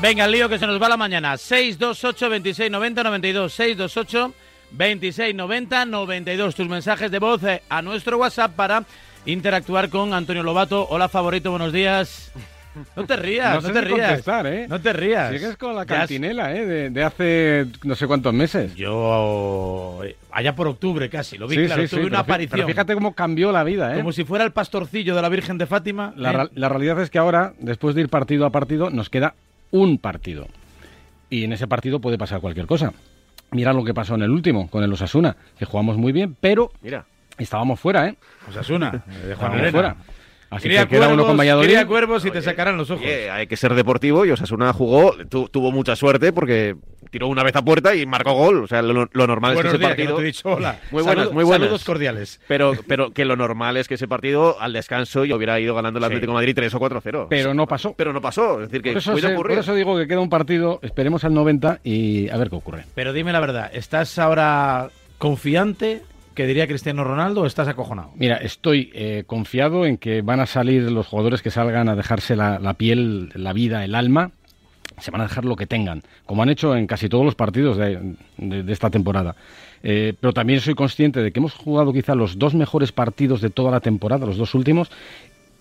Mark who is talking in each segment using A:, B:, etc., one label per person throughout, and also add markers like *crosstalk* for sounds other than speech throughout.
A: Venga, el lío que se nos va la mañana. 628 26 90 92. 628 26 90 92. Tus mensajes de voz eh, a nuestro WhatsApp para interactuar con Antonio Lobato. Hola, favorito, buenos días. No te rías, *laughs* no, te rías.
B: ¿eh?
A: No te rías.
B: Sigues con la cantinela, ¿eh? De, hace no sé cuántos meses.
A: Yo. Allá por octubre casi, lo vi claro, tuve una aparición.
B: Pero fíjate cómo cambió la vida, ¿eh?
A: Como si fuera el pastorcillo de la Virgen de Fátima.
B: La,
A: ¿eh?
B: la realidad es que ahora, después de ir partido a partido, nos queda un partido. Y en ese partido puede pasar cualquier cosa. Mira lo que pasó en el último, con el Osasuna, que jugamos muy bien, pero
A: Mira.
B: estábamos fuera, ¿eh?
A: Osasuna,
B: de Juan fuera.
A: Así quería que queda uno con Valladolid. Quería cuervos y te sacarán los ojos.
C: hay que ser deportivo y Osasuna jugó, tuvo mucha suerte porque tiró una vez a puerta y marcó gol. O sea, lo, normal es que ese partido.
A: te he dicho hola.
C: Muy buenas, muy buenas.
A: Saludos cordiales.
C: Pero, pero que lo normal es que ese partido al descanso y hubiera ido ganando el Atlético de Madrid 3 o 4-0.
B: Pero no pasó.
C: Pero no pasó. Es decir, que
B: por eso, por eso digo que queda un partido, esperemos al 90 y a ver qué ocurre.
A: Pero dime la verdad, ¿estás ahora confiante? que diría Cristiano Ronaldo o estás acojonado?
B: Mira, estoy eh, confiado en que van a salir los jugadores que salgan a dejarse la, piel, la vida, el alma. Se van a dejar lo que tengan, como han hecho en casi todos los partidos de, esta temporada. Eh, pero también soy consciente de que hemos jugado quizá los dos mejores partidos de toda la temporada, los dos últimos,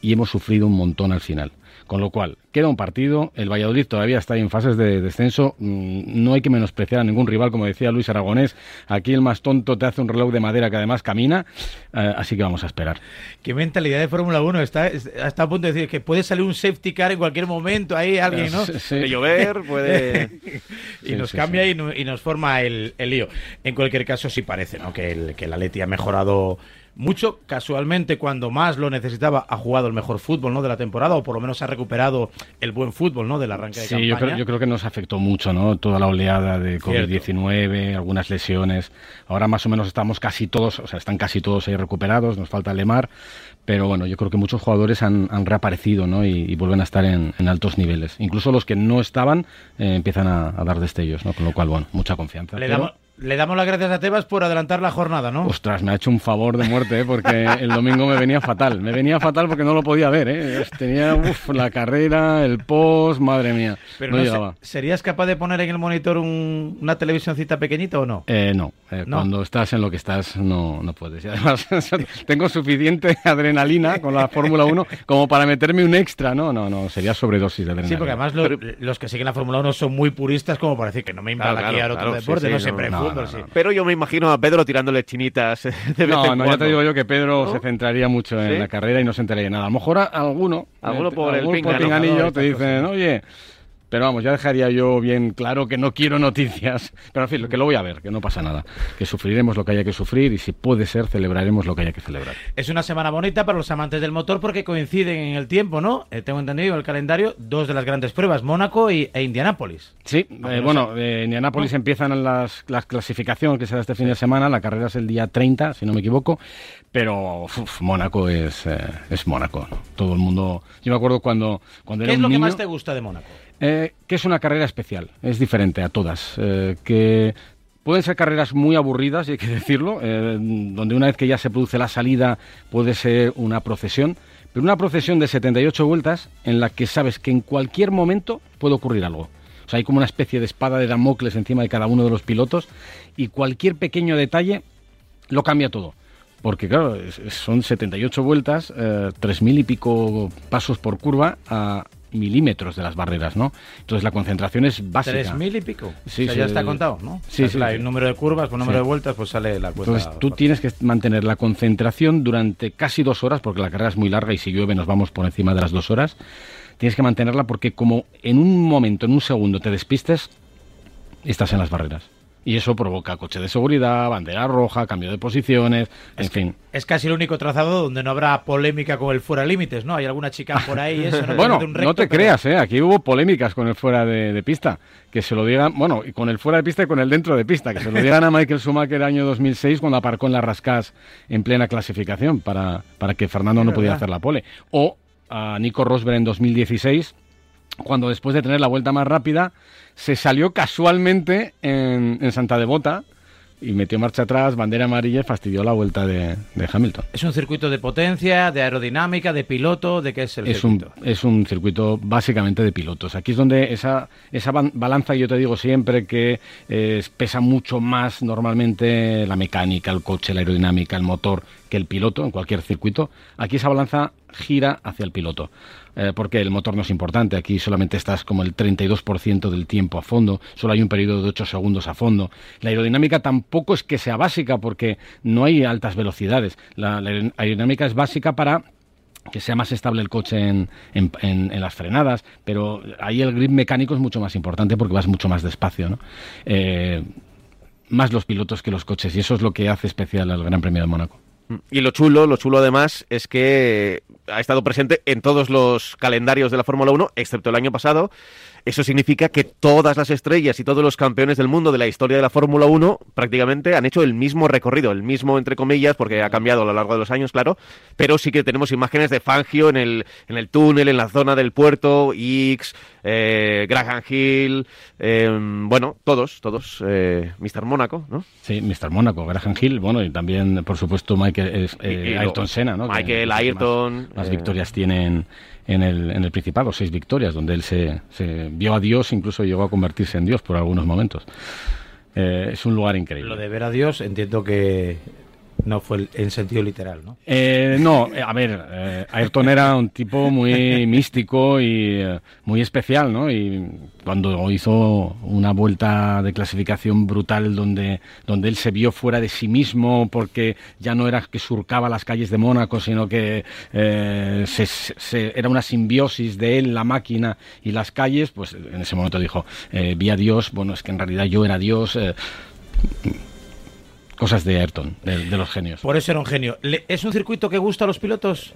B: y hemos sufrido un montón al final. Con lo cual, queda un partido, el Valladolid todavía está en fases de descenso, mm, no hay que menospreciar a ningún rival, como decía Luis Aragonés, aquí el más tonto te hace un reloj de madera que además camina, eh, así que vamos a esperar.
A: Qué mentalidad de Fórmula 1, está, está a punto de decir que puede salir un safety car en cualquier momento, ahí alguien, ¿no? *laughs*
C: Puede llover, puede... *laughs*
A: y nos cambia y, nos forma el, lío. En cualquier caso, sí parece, ¿no? Que el, que el Atleti ha mejorado mucho. Casualmente, cuando más lo necesitaba, ha jugado el mejor fútbol ¿no? de la temporada, o por lo menos ha recuperado el buen fútbol ¿no? del arranque de
B: campaña. Sí, yo creo, que nos afectó mucho ¿no? toda la oleada de COVID-19, algunas lesiones. Ahora más o menos estamos casi todos, o sea, están casi todos ahí recuperados, nos falta Lemar, pero bueno, yo creo que muchos jugadores han, reaparecido ¿no? y, vuelven a estar en, altos niveles. Incluso los que no estaban eh, empiezan a, dar destellos, ¿no? con lo cual, bueno, mucha confianza.
A: Le damos le damos las gracias a Tebas por adelantar la jornada, ¿no?
B: Ostras, me ha hecho un favor de muerte, ¿eh? porque el domingo me venía fatal. Me venía fatal porque no lo podía ver, ¿eh? Tenía uf, la carrera, el post, madre mía. Pero no, llegaba.
A: ¿Serías capaz de poner en el monitor una televisioncita pequeñita o no?
B: Eh, no. Eh, cuando estás en lo que estás, no, no puedes. Y además, *laughs* tengo suficiente adrenalina con la Fórmula 1 como para meterme un extra, ¿no? No, no, sería sobredosis de adrenalina.
A: Sí, porque además los que siguen la Fórmula 1 son muy puristas como para decir que no me invada aquí a otro deporte, no
C: pero yo me imagino a Pedro tirándole chinitas. *laughs* De
B: no, no, ya te digo yo que Pedro se centraría mucho en la carrera y no se enteraría de nada. A lo mejor alguno,
C: alguno por el
B: pinganillo te dicen, oye, pero vamos, ya dejaría yo bien claro que no quiero noticias. Pero en fin, que lo voy a ver, que no pasa nada. Que sufriremos lo que haya que sufrir y si puede ser, celebraremos lo que haya que celebrar.
A: Es una semana bonita para los amantes del motor porque coinciden en el tiempo, ¿no? Eh, tengo entendido el calendario, dos de las grandes pruebas, Mónaco y, e Indianápolis.
B: Sí, eh, bueno, eh, Indianápolis empiezan las, las clasificaciones que será este fin de semana. La carrera es el día 30, si no me equivoco. Pero Mónaco es, es Mónaco. Todo el mundo. Yo me acuerdo cuando, cuando
A: ¿Qué
B: es
A: lo
B: que
A: más te gusta de Mónaco?
B: Eh, que es una carrera especial, es diferente a todas, eh, que pueden ser carreras muy aburridas, hay que *laughs* decirlo, eh, donde una vez que ya se produce la salida puede ser una procesión, pero una procesión de 78 vueltas en la que sabes que en cualquier momento puede ocurrir algo. O sea, hay como una especie de espada de Damocles encima de cada uno de los pilotos y cualquier pequeño detalle lo cambia todo. Porque claro, son 78 vueltas, eh, 3.000 y pico pasos por curva a, milímetros de las barreras, ¿no? Entonces la concentración es básica.
A: ¿Tres mil y pico? Sí, o sea, ya está contado, ¿no?
B: Sí, sí,
A: El número de curvas, por número de vueltas, pues sale la cuenta.
B: Entonces tú tienes que mantener la concentración durante casi dos horas, porque la carrera es muy larga y si llueve nos vamos por encima de las dos horas. Tienes que mantenerla porque como en un momento, en un segundo te despistes, estás en las barreras y eso provoca coche de seguridad, bandera roja, cambio de posiciones, en fin.
A: Es casi el único trazado donde no habrá polémica con el fuera límites, ¿no? Hay alguna chica *laughs* por ahí, eso
B: no Bueno, no te creas, ¿eh? Aquí hubo polémicas con el fuera de, pista, que se lo digan, bueno, y con el fuera de pista y con el dentro de pista, que se lo digan a Michael Schumacher el año 2006 cuando aparcó en las rascas en plena clasificación para, para que Fernando no pudiera hacer la pole. O a Nico Rosberg en 2016 cuando después de tener la vuelta más rápida se salió casualmente en, Santa Devota y metió marcha atrás, bandera amarilla y fastidió la vuelta de, Hamilton.
A: ¿Es un circuito de potencia, de aerodinámica, de piloto? ¿De qué es el
B: es
A: circuito?
B: Un, es un circuito básicamente de pilotos. Aquí es donde esa, esa balanza, yo te digo siempre que eh, pesa mucho más normalmente la mecánica, el coche, la aerodinámica, el motor que el piloto en cualquier circuito. Aquí esa balanza gira hacia el piloto. Eh, porque el motor no es importante. Aquí solamente estás como el 32% del tiempo a fondo, solo hay un periodo de 8 segundos a fondo. La aerodinámica tampoco es que sea básica porque no hay altas velocidades. La, aerodinámica es básica para que sea más estable el coche en, las frenadas, pero ahí el grip mecánico es mucho más importante porque vas mucho más despacio, ¿no? Eh, más los pilotos que los coches, y eso es lo que hace especial al Gran Premio de Mónaco.
C: Y lo chulo, lo chulo además es que ha estado presente en todos los calendarios de la Fórmula 1, excepto el año pasado. Eso significa que todas las estrellas y todos los campeones del mundo de la historia de la Fórmula 1 prácticamente han hecho el mismo recorrido, el mismo entre comillas, porque ha cambiado a lo largo de los años, claro, pero sí que tenemos imágenes de Fangio en el, en el túnel, en la zona del puerto, X, eh, Graham Hill, em, bueno, todos, todos, eh, Mr. Mónaco, ¿no?
B: Sí, Mr. Mónaco, Graham Hill, bueno, y también, por supuesto, Michael, eh, Ayrton Senna, ¿no?
C: Michael Ayrton.
B: Más, victorias tienen en el, en el Principado, seis victorias, donde él se, se vio a Dios, incluso llegó a convertirse en Dios por algunos momentos. es un lugar increíble.
A: Lo de ver a Dios, entiendo que no fue en sentido literal, ¿no?
B: Eh, no, eh, a ver, eh, Ayrton era un tipo muy místico y muy especial, ¿no? Y cuando hizo una vuelta de clasificación brutal donde, donde él se vio fuera de sí mismo porque ya no era que surcaba las calles de Mónaco, sino que era una simbiosis de él, la máquina y las calles, pues en ese momento dijo, vi a Dios, bueno, es que en realidad yo era Dios cosas de Ayrton, de, los genios.
A: Por eso era un genio. ¿Es un circuito que gusta a los pilotos?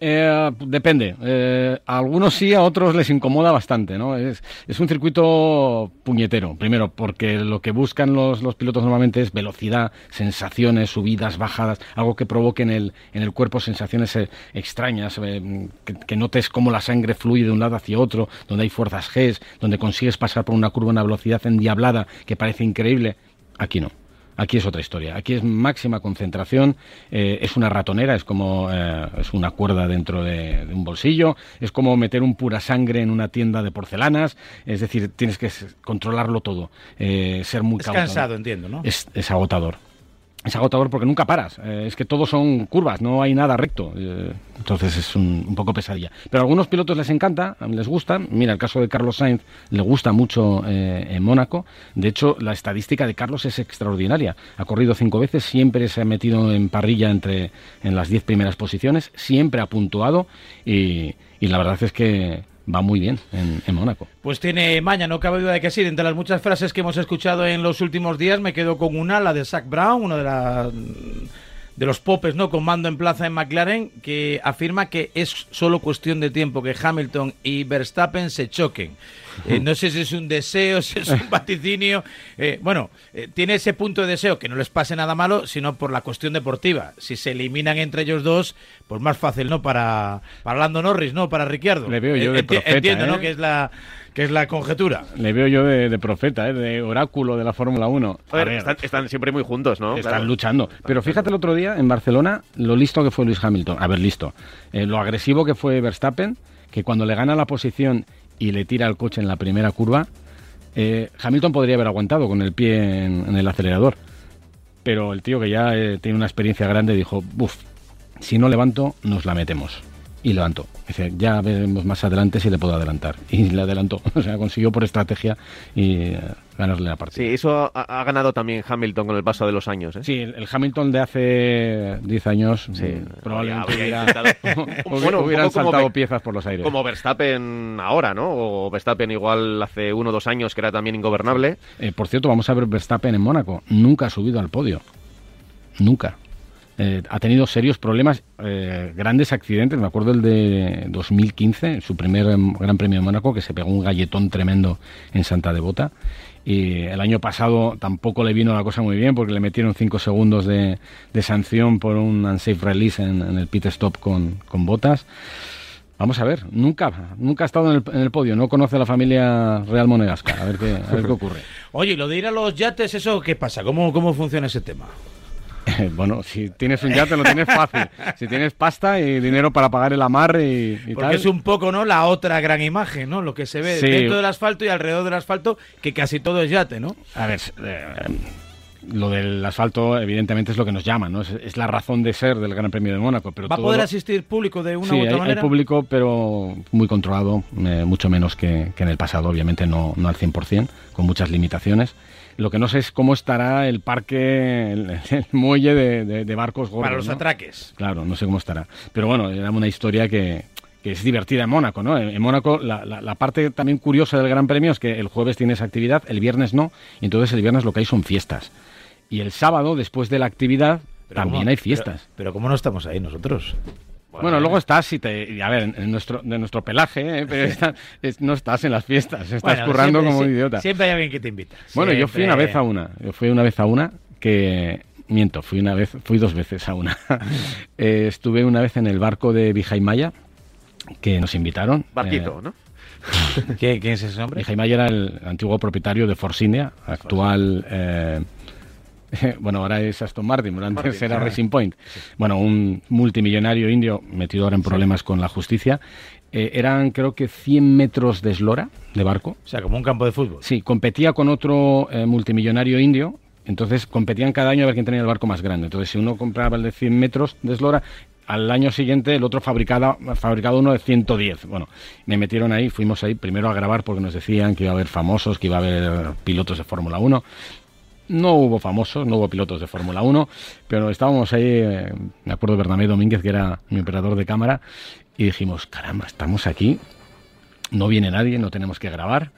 B: Eh, depende. Eh, a algunos sí, a otros les incomoda bastante. ¿no? Es, un circuito puñetero. Primero, porque lo que buscan los, pilotos normalmente es velocidad, sensaciones, subidas, bajadas, algo que provoque en el, en el cuerpo sensaciones eh, extrañas, que, que, notes cómo la sangre fluye de un lado hacia otro, donde hay fuerzas G, donde consigues pasar por una curva a una velocidad endiablada que parece increíble. Aquí no. Aquí es otra historia. Aquí es máxima concentración. Eh, es una ratonera, es como eh, es una cuerda dentro de, un bolsillo. Es como meter un pura sangre en una tienda de porcelanas. Es decir, tienes que controlarlo todo. Eh, ser muy
A: es cansado, entiendo, ¿no?
B: es agotador es agotador porque nunca paras. Eh, es que todos son curvas, no hay nada recto. Eh, entonces es un, poco pesadilla. Pero a algunos pilotos les encanta, les gusta. Mira, el caso de Carlos Sainz le gusta mucho eh, en Mónaco. De hecho, la estadística de Carlos es extraordinaria. Ha corrido cinco veces, siempre se ha metido en parrilla entre en las diez primeras posiciones, siempre ha puntuado y la verdad es que va muy bien en, Mónaco.
A: Pues tiene maña, no cabe duda de que sí. Entre las muchas frases que hemos escuchado en los últimos días, me quedo con una, la de Zach Brown, uno de de los popes, ¿no? Con mando en plaza en McLaren, que afirma que es solo cuestión de tiempo que Hamilton y Verstappen se choquen. Eh, no sé si es un deseo, *laughs* si es un vaticinio. Eh, bueno, eh, tiene ese punto de deseo que no les pase nada malo, sino por la cuestión deportiva. Si se eliminan entre ellos dos, pues más fácil, ¿no? Para, para Lando Norris, ¿no? Para Ricciardo.
B: Le veo yo de
A: Entiendo, ¿no? Que es la que es la conjetura.
B: Le veo yo de, profeta, de oráculo de la Fórmula 1.
C: están, siempre muy juntos, ¿no?
B: Están luchando. Pero fíjate el otro día en Barcelona lo listo que fue Luis Hamilton. A ver, listo. lo agresivo que fue Verstappen, que cuando le gana la posición y le tira el coche en la primera curva, eh, Hamilton podría haber aguantado con el pie en, el acelerador. Pero el tío que ya eh, tiene una experiencia grande dijo, buf, si no levanto, nos la metemos y levantó. Dice, ya veremos más adelante si le puedo adelantar. Y le adelantó. *laughs* O sea, consiguió por estrategia y eh, ganarle la partida.
C: Sí, eso ha, ganado también Hamilton con el paso de los años. ¿eh?
B: Sí, el, Hamilton de hace 10 años sí, mm, probablemente hubiera, bueno, *laughs* hubieran saltado piezas por los aires.
C: Como Verstappen ahora, ¿no? O Verstappen igual hace uno o dos años que era también ingobernable.
B: Eh, por cierto, vamos a ver Verstappen en Mónaco. Nunca ha subido al podio. Nunca. Eh, ha tenido serios problemas, eh, grandes accidentes. Me acuerdo el de 2015, su primer em, Gran Premio de Mónaco, que se pegó un galletón tremendo en Santa Devota. Y el año pasado tampoco le vino la cosa muy bien porque le metieron 5 segundos de, sanción por un unsafe release en, el pit stop con, botas. Vamos a ver, nunca, nunca ha estado en el, podio, no conoce a la familia Real Monegasca, a ver qué, a ver qué ocurre. *laughs*
A: Oye, ¿y lo de ir a los yates, eso qué pasa? ¿Cómo, cómo funciona ese tema? *laughs*
B: bueno, si tienes un yate lo tienes fácil. Si tienes pasta y dinero para pagar el amarre y, y
A: Porque es un poco, ¿no? La otra gran imagen, ¿no? Lo que se ve dentro del asfalto y alrededor del asfalto, que casi todo es yate, ¿no?
B: A ver, eh, lo del asfalto evidentemente es lo que nos llama, ¿no? Es, la razón de ser del Gran Premio de Mónaco. Pero
A: ¿Va a poder asistir público de una u otra
B: hay,
A: manera?
B: hay público, pero muy controlado, eh, mucho menos que, en el pasado, obviamente no, no al 100%, con muchas limitaciones. Lo que no sé es cómo estará el parque, el, muelle de, barcos gordos.
A: Para los atraques.
B: Claro, no sé cómo estará. Pero bueno, era una historia que, es divertida en Mónaco, ¿no? En, Mónaco la, la, parte también curiosa del Gran Premio es que el jueves tienes actividad, el viernes no, y entonces el viernes lo que hay son fiestas. Y el sábado, después de la actividad, también hay fiestas.
A: Pero, ¿cómo no estamos ahí nosotros?
B: Bueno, luego estás y te. A ver, en nuestro, de nuestro pelaje, ¿eh? pero no estás en las fiestas, estás currando como un idiota.
A: Siempre hay alguien que te invita.
B: Bueno, yo fui una vez a una. Yo fui una vez a una que. Miento, fui una vez, fui dos veces a una. *laughs* Eh, estuve una vez en el barco de Vijaimaya, que nos invitaron.
C: Barquito,
B: eh,
C: ¿no? *laughs*
A: ¿Qué, ¿Quién es ese hombre?
B: Vijaimaya era el antiguo propietario de Force India, actual. *laughs* bueno, ahora es Aston Martin, antes era Racing Point. Bueno, un multimillonario indio metido ahora en problemas con la justicia. Eh, eran creo que 100 metros de eslora de barco.
A: O sea, como un campo de fútbol.
B: Sí, competía con otro eh, multimillonario indio. Entonces competían cada año a ver quién tenía el barco más grande. Entonces, si uno compraba el de 100 metros de eslora, al año siguiente el otro fabricaba, fabricado uno de 110. Bueno, me metieron ahí, fuimos ahí primero a grabar porque nos decían que iba a haber famosos, que iba a haber pilotos de Fórmula 1. No hubo famosos, no hubo pilotos de Fórmula 1, pero estábamos ahí, eh, me acuerdo Bernabé Domínguez, que era mi operador de cámara, y dijimos, caramba, estamos aquí, no viene nadie, no tenemos que grabar,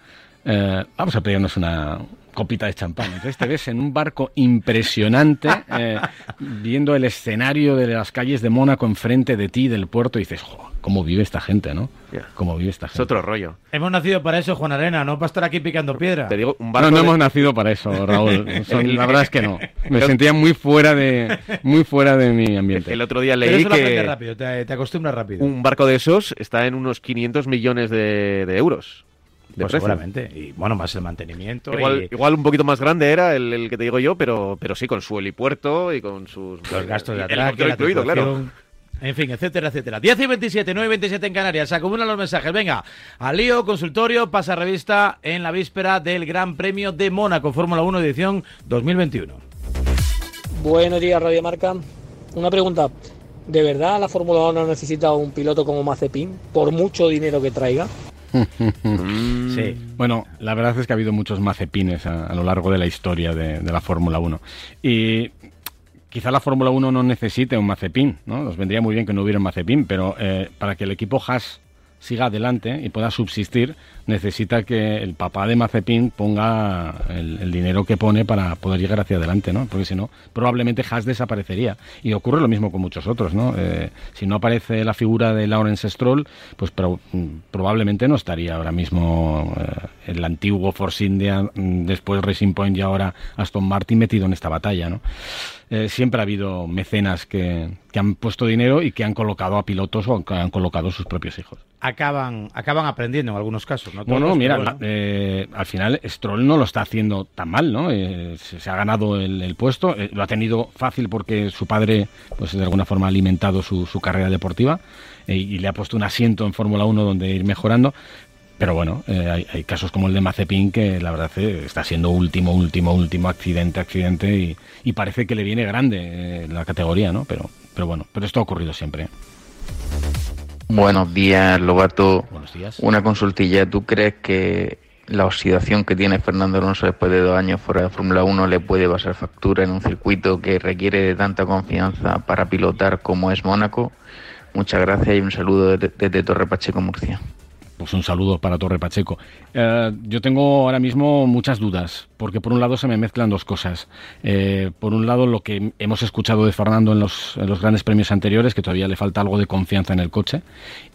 B: eh, vamos a pedirnos una, copita de champán. Entonces te ves en un barco impresionante, eh, viendo el escenario de las calles de Mónaco enfrente de ti, del puerto, y dices, ¿cómo vive esta gente, no? ¿Cómo vive esta gente?
C: Es otro rollo.
A: Hemos nacido para eso, Juan Arena, no para estar aquí picando piedra.
C: Te digo, un
B: barco no, no hemos nacido para eso, Raúl. *laughs* la verdad es que no. Me sentía muy fuera de, muy fuera de mi ambiente.
C: El otro día leí que...
A: rápido, te, te, acostumbras rápido.
C: Un barco de esos está en unos 500 millones de euros.
A: Pues seguramente. Y bueno, más el mantenimiento.
C: Igual, un poquito más grande era el, que te digo yo, pero, pero sí, con su helipuerto y con sus.
A: Los gastos de atraque, incluido, claro. En fin, etcétera, etcétera. 10 y 27, 9 y 27 en Canarias. Se acumulan los mensajes. Venga, al lío, consultorio, pasa revista en la víspera del Gran Premio de Mónaco, Fórmula 1 edición 2021.
D: Buenos días, Radio Marca. Una pregunta. ¿De verdad la Fórmula 1 necesita un piloto como Mazepin, por mucho dinero que traiga? *laughs*
B: sí. Bueno, la verdad es que ha habido muchos mazepines a, lo largo de la historia de, la Fórmula 1. Y quizá la Fórmula 1 no necesite un mazepin, ¿no? Nos vendría muy bien que no hubiera un mazepin, pero eh, para que el equipo Haas siga adelante y pueda subsistir, necesita que el papá de Mazepin ponga el, dinero que pone para poder llegar hacia adelante, ¿no? Porque si no, probablemente Haas desaparecería. Y ocurre lo mismo con muchos otros, ¿no? Eh, si no aparece la figura de Lawrence Stroll, pues mm, probablemente no estaría ahora mismo eh, el antiguo Force India, mm, después Racing Point y ahora Aston Martin metido en esta batalla, ¿no? Eh, siempre ha habido mecenas que, que, han puesto dinero y que han colocado a pilotos o que han colocado sus propios hijos.
A: Acaban, acaban aprendiendo en algunos casos, ¿no?
B: no, mira, eh, al final Stroll no lo está haciendo tan mal, ¿no? Eh, se, ha ganado el, puesto, lo ha tenido fácil porque su padre, pues de alguna forma ha alimentado su, su carrera deportiva y le ha puesto un asiento en Fórmula 1 donde ir mejorando, pero bueno, eh, hay, casos como el de Mazepin que la verdad eh, está siendo último, último, último accidente, accidente y, parece que le viene grande eh, la categoría, ¿no? Pero, pero bueno, pero esto ha ocurrido siempre.
E: Buenos días, Lobato.
A: Buenos días.
E: Una consultilla. ¿Tú crees que la oxidación que tiene Fernando Alonso después de dos años fuera de Fórmula 1 le puede pasar factura en un circuito que requiere de tanta confianza para pilotar como es Mónaco? Muchas gracias y un saludo desde Torre Pacheco, Murcia.
B: Pues un saludo para Torre Pacheco. Eh, yo tengo ahora mismo muchas dudas, porque por un lado se me mezclan dos cosas. Eh, por un lado, lo que hemos escuchado de Fernando en los, grandes premios anteriores, que todavía le falta algo de confianza en el coche,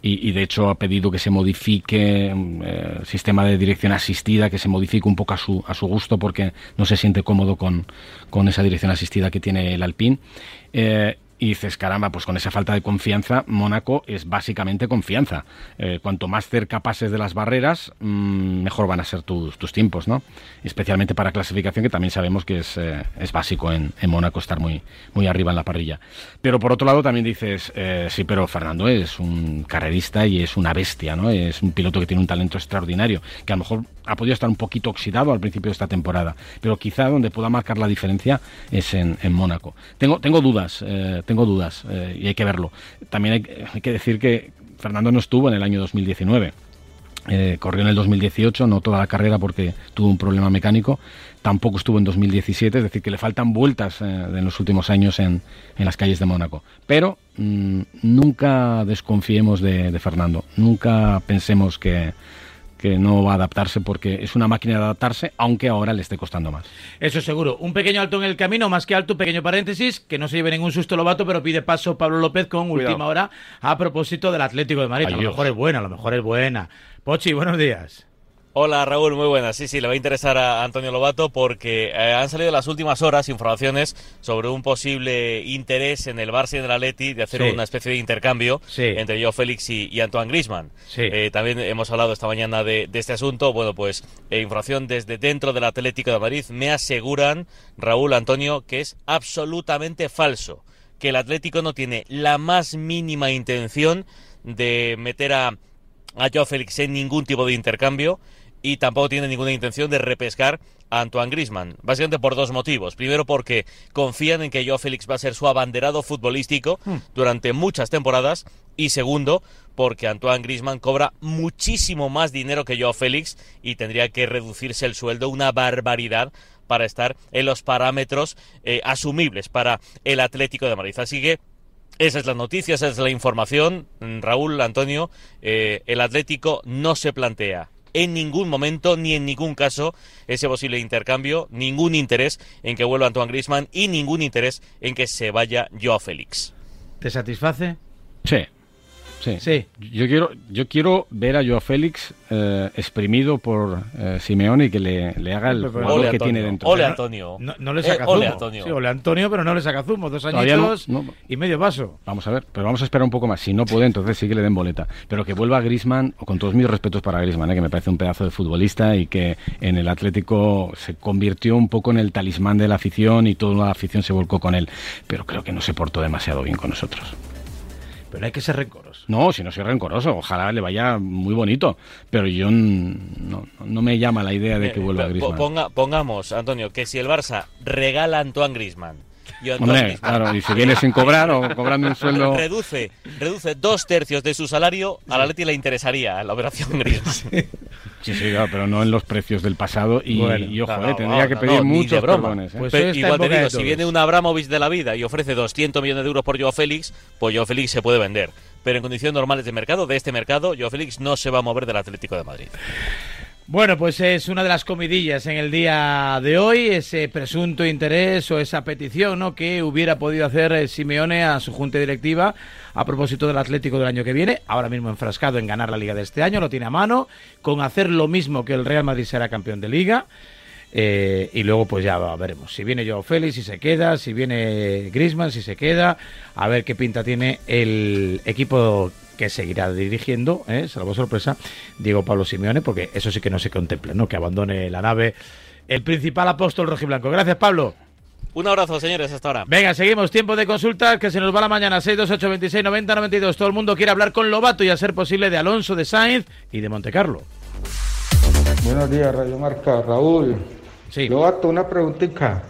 B: y, de hecho ha pedido que se modifique eh, el sistema de dirección asistida, que se modifique un poco a su, a su gusto, porque no se siente cómodo con esa dirección asistida que tiene el Alpine y dices, caramba, pues con esa falta de confianza, Mónaco es básicamente confianza. Eh, cuanto más cerca pases de las barreras, mm, mejor van a ser tus, tus tiempos, ¿no? Especialmente para clasificación, que también sabemos que es, eh, es básico en, en, Mónaco estar muy, muy arriba en la parrilla. Pero por otro lado también dices, eh, sí, pero Fernando es un carrerista y es una bestia, ¿no? Es un piloto que tiene un talento extraordinario, que a lo mejor ha podido estar un poquito oxidado al principio de esta temporada, pero quizá donde pueda marcar la diferencia es en, en Mónaco. Tengo, tengo dudas, tengo dudas eh, y hay que verlo. También hay, que decir que Fernando no estuvo en el año 2019. Eh, corrió en el 2018, no toda la carrera porque tuvo un problema mecánico. Tampoco estuvo en 2017, es decir, que le faltan vueltas eh, en los últimos años en, en las calles de Mónaco. Pero mmm, nunca desconfiemos de, de Fernando, nunca pensemos que, que no va a adaptarse porque es una máquina de adaptarse, aunque ahora le esté costando más.
A: Eso seguro. Un pequeño alto en el camino, más que alto, un pequeño paréntesis, que no se lleve ningún susto Lobato, pero pide paso Pablo López con Cuidado. última hora a propósito del Atlético de Madrid. Ay, a lo Dios. mejor es buena, a lo mejor es buena. Pochi, buenos días.
F: Hola Raúl, muy buenas. Sí, sí, le va a interesar a Antonio Lobato porque eh, han salido las últimas horas informaciones sobre un posible interés en el Barça y en el Atleti de hacer sí. una especie de intercambio
A: sí.
F: entre Joe Félix y, y Antoine Griezmann.
A: Sí.
F: Eh, también hemos hablado esta mañana de, de este asunto. Bueno, pues eh, información desde dentro del Atlético de Madrid. Me aseguran, Raúl, Antonio, que es absolutamente falso. Que el Atlético no tiene la más mínima intención de meter a, a Joe Félix en ningún tipo de intercambio y tampoco tiene ninguna intención de repescar a Antoine Grisman, básicamente por dos motivos. Primero porque confían en que Joao Félix va a ser su abanderado futbolístico hmm. durante muchas temporadas y segundo porque Antoine Grisman cobra muchísimo más dinero que Joao Félix y tendría que reducirse el sueldo una barbaridad para estar en los parámetros eh, asumibles para el Atlético de Madrid. Así que esa es la noticia, esa es la información. Raúl, Antonio, eh, el Atlético no se plantea en ningún momento ni en ningún caso ese posible intercambio, ningún interés en que vuelva Antoine Griezmann y ningún interés en que se vaya Joao Félix.
A: ¿Te satisface?
B: Sí. Sí. sí. Yo quiero, yo quiero ver a Joao Félix eh, exprimido por eh, Simeone y que le, le haga el jugador
F: ole,
B: que
F: Antonio,
B: tiene dentro.
F: Ole Antonio.
A: No, no le saca
F: eh,
A: zumo.
F: Ole Antonio.
A: Sí, ole Antonio, pero no le saca zumo. Dos añitos
B: no, no.
A: y medio paso.
B: Vamos a ver, pero vamos a esperar un poco más. Si no puede, entonces sí que le den boleta. Pero que vuelva Grisman, o con todos mis respetos para Grisman, que me parece un pedazo de futbolista y que en el Atlético se convirtió un poco en el talismán de la afición y toda la afición se volcó con él. Pero creo que no se portó demasiado bien con nosotros.
A: Pero hay que ser rencoros.
B: No, si no soy rencoroso, ojalá le vaya muy bonito. Pero yo no, no me llama la idea de que vuelva
F: eh,
B: Griezmann.
F: Ponga, pongamos, Antonio, que si el Barça regala a Antoine Griezmann
B: yo, Hombre, claro, y si viene sin cobrar o cobrando un sueldo... *laughs*
F: Reduce, reduce dos tercios de su salario, a la Leti le interesaría la operación Griezmann. *laughs*
B: Sí, sí, claro, pero no en los precios del pasado y, bueno, y ojo, no, no, tendría no, que pedir muchos perdones. ¿eh?
F: Pues igual te digo, si viene un Abramovich de la vida y ofrece 200 millones de euros por Joao Félix, pues Joao Félix se puede vender. Pero en condiciones normales de mercado, de este mercado, Joao Félix no se va a mover del Atlético de Madrid.
A: Bueno, pues es una de las comidillas en el día de hoy, ese presunto interés o esa petición ¿no? que hubiera podido hacer Simeone a su junta directiva a propósito del Atlético del año que viene, ahora mismo enfrascado en ganar la liga de este año, lo tiene a mano, con hacer lo mismo que el Real Madrid será campeón de liga. Eh, y luego pues ya veremos si viene Joao Félix, si se queda, si viene Griezmann, si se queda, a ver qué pinta tiene el equipo que seguirá dirigiendo, ¿eh? salvo sorpresa, Diego Pablo Simeone, porque eso sí que no se contempla, ¿no? Que abandone la nave el principal apóstol rojiblanco. Gracias, Pablo.
F: Un abrazo, señores, hasta ahora.
A: Venga, seguimos. Tiempo de consulta, que se nos va la mañana. 628 26 90 92. Todo el mundo quiere hablar con Lobato y a ser posible de Alonso, de Sainz y de Montecarlo.
G: Buenos días, Radio Marca. Raúl.
A: Sí.
G: Lobato, una preguntita.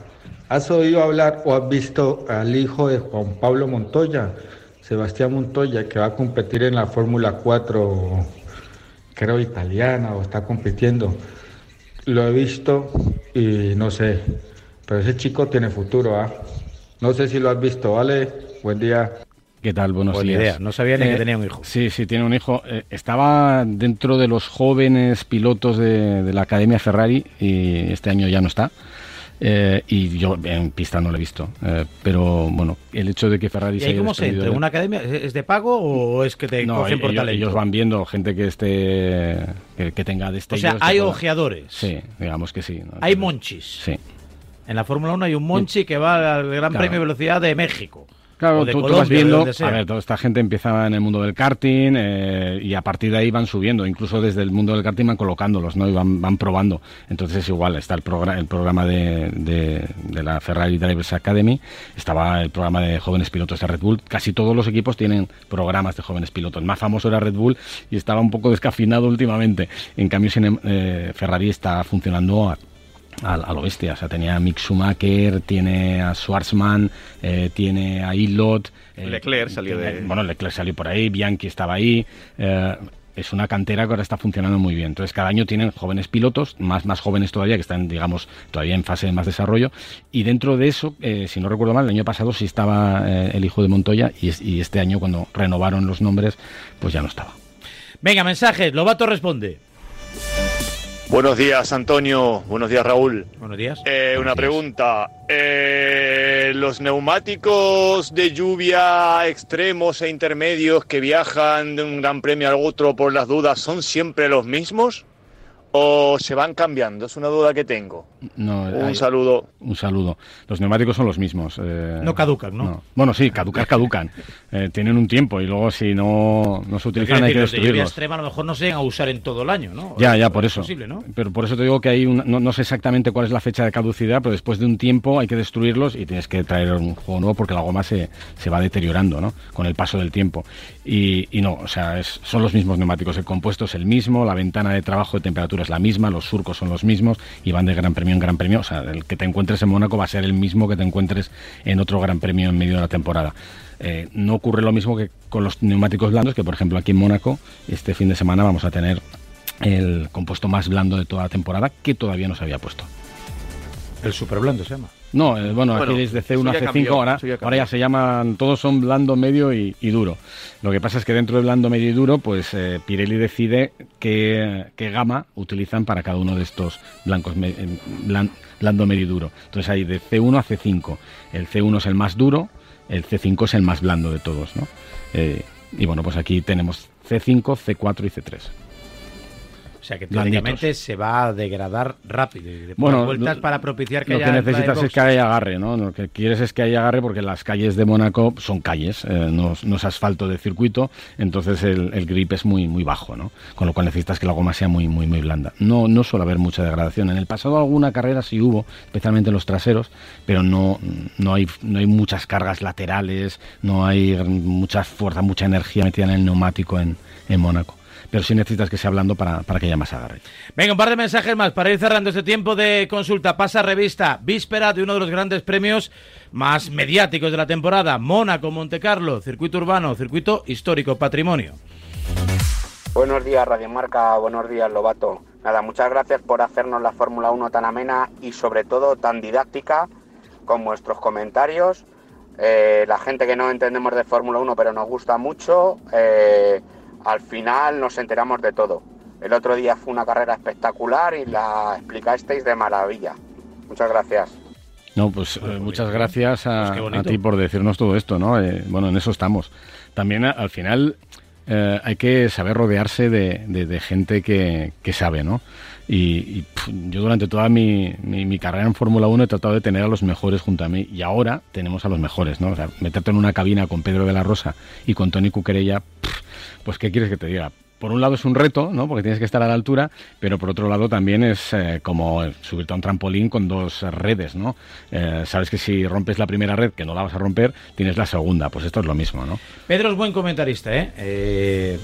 G: ¿Has oído hablar o has visto al hijo de Juan Pablo Montoya? Sebastián Montoya, que va a competir en la Fórmula 4, creo italiana, o está compitiendo. Lo he visto y no sé, pero ese chico tiene futuro, ¿ah? No sé si lo has visto, ¿vale? Buen día.
B: ¿Qué tal? Buenos
A: Buena
B: días.
A: idea. No sabía ni
B: Eh,
A: que tenía un hijo.
B: Sí, sí, tiene un hijo. Eh, estaba dentro de los jóvenes pilotos de, de la Academia Ferrari y este año ya no está. Eh, y yo en pista no lo he visto. Eh, pero bueno, el hecho de que Ferrari
A: ¿Y ahí
B: haya
A: cómo se entra? ¿Una academia es de pago o es que te
B: No,
A: cogen por
B: ellos,
A: talento?
B: ellos van viendo gente que esté que, que tenga
A: o
B: destellos.
A: sea,
B: que
A: hay ojeadores.
B: Sí, digamos que sí. ¿no?
A: Hay monchis.
B: Sí.
A: En la Fórmula 1 hay un monchi que va al Gran
B: Claro.
A: Premio de Velocidad de México.
B: Claro,
A: o de
B: tú, tú
A: Colombia,
B: vas viendo, a ver, toda esta gente empieza en el mundo del karting eh, y a partir de ahí van subiendo, incluso desde el mundo del karting van colocándolos, ¿no? Y van, van probando. Entonces es igual, está el, progra- el programa de, de- de la Ferrari Drivers Academy, estaba el programa de jóvenes pilotos de Red Bull, casi todos los equipos tienen programas de jóvenes pilotos. El más famoso era Red Bull y estaba un poco descafinado últimamente. En cambio, sin em- eh, Ferrari está funcionando a, a, a lo bestia. O sea, tenía a Mick Schumacher, tiene a Schwarzman, eh, tiene a Ilot. eh,
C: Leclerc salió
B: tiene-
C: de-
B: Bueno, Leclerc salió por ahí, Bianchi estaba ahí. eh, es una cantera que ahora está funcionando muy bien. Entonces, cada año tienen jóvenes pilotos, más, más jóvenes todavía, que están, digamos, todavía en fase de más desarrollo. Y dentro de eso, eh, si no recuerdo mal, el año pasado sí estaba eh, el hijo de Montoya y, y este año, cuando renovaron los nombres, pues ya no estaba.
A: Venga, mensajes. Lobato responde.
H: Buenos días, Antonio. Buenos días, Raúl.
A: Buenos días.
H: Eh, una pregunta. Eh, ¿Los neumáticos de lluvia extremos e intermedios que viajan de un gran premio al otro por las dudas son siempre los mismos? ¿O se van cambiando? Es una duda que tengo.
B: No,
H: Un
B: hay-
H: saludo.
B: Un saludo. Los neumáticos son los mismos. eh,
A: No caducan, ¿no?
B: Bueno, sí, caducar caducan. *laughs* Eh, tienen un tiempo y luego si no, no se utilizan hay que
A: los de
B: destruirlos.
A: extrema a lo mejor no se llegan a usar en todo el año, ¿no?
B: Ya, ya,
A: Es
B: por eso.
A: posible, ¿no?
B: Pero por eso te digo que hay un, no, no sé exactamente cuál es la fecha de caducidad, pero después de un tiempo hay que destruirlos y tienes que traer un juego nuevo porque la goma se, se va deteriorando, ¿no? Con el paso del tiempo. Y, y no, o sea, es- son los mismos neumáticos. El compuesto es el mismo, la ventana de trabajo de temperatura es la misma, los surcos son los mismos y van de gran premio en gran premio. O sea, el que te encuentres en Mónaco va a ser el mismo que te encuentres en otro gran premio en medio de la temporada. Eh, no ocurre lo mismo que con los neumáticos blandos, que por ejemplo aquí en Mónaco este fin de semana vamos a tener el compuesto más blando de toda la temporada que todavía no se había puesto.
A: El super blando se llama.
B: No, eh, bueno,
C: Bueno,
B: aquí es de
C: eso
B: C1 a
C: ya
B: C5,
C: cambió,
B: ahora,
C: ya
B: ahora ya se llaman, todos son blando, medio y, y duro. Lo que pasa es que dentro de blando, medio y duro, pues eh, Pirelli decide qué, qué gama utilizan para cada uno de estos blancos, me- eh, blan- blando, medio y duro. Entonces hay de C1 a C5. El C1 es el más duro, el C5 es el más blando de todos, ¿no? Eh, y bueno, pues aquí tenemos C5, C4 y C3.
A: Sea que teóricamente se va a degradar rápido. Y de
B: Bueno,
A: vueltas para propiciar que
B: Lo
A: haya
B: que necesitas es que haya agarre, ¿no? Lo que quieres es que haya agarre porque las calles de Mónaco son calles, eh, no, no es asfalto de circuito, entonces el, el grip es muy muy bajo, ¿no? Con lo cual necesitas que la goma sea muy muy muy blanda. No no suele haber mucha degradación. En el pasado alguna carrera sí hubo, especialmente en los traseros, pero no no hay no hay muchas cargas laterales, no hay mucha fuerza, mucha energía metida en el neumático en, en Mónaco. Pero sí necesitas que sea blando para, para que haya más agarre.
A: Venga, un par de mensajes más para ir cerrando este tiempo de consulta. Pasa revista, víspera de uno de los grandes premios más mediáticos de la temporada. Mónaco, Monte Carlo, circuito urbano, circuito histórico, patrimonio.
I: Buenos días, Radio Marca. Buenos días, Lobato. Nada, muchas gracias por hacernos la Fórmula 1 tan amena y sobre todo tan didáctica con vuestros comentarios. Eh, la gente que no entendemos de Fórmula 1 pero nos gusta mucho, eh, al final nos enteramos de todo. El otro día fue una carrera espectacular y la explicasteis de maravilla. Muchas gracias.
B: No, pues eh, muchas gracias a,
A: Pues qué bonito.
B: a ti por decirnos todo esto, ¿no? Eh, bueno, en eso estamos. También a- al final eh, hay que saber rodearse de, de- de gente que, que sabe, ¿no? Y, yo durante toda mi, mi- mi carrera en Fórmula 1 he tratado de tener a los mejores junto a mí y ahora tenemos a los mejores, ¿no? O sea, meterte en una cabina con Pedro de la Rosa y con Tony Cuquerella, pues ¿qué quieres que te diga? Por un lado es un reto, ¿no? Porque tienes que estar a la altura, pero por otro lado también es eh, como subirte a un trampolín con dos redes, ¿no? Eh, sabes que si rompes la primera red, que no la vas a romper, tienes la segunda. Pues esto es lo mismo, ¿no?
A: Pedro es buen comentarista, ¿eh? Eh,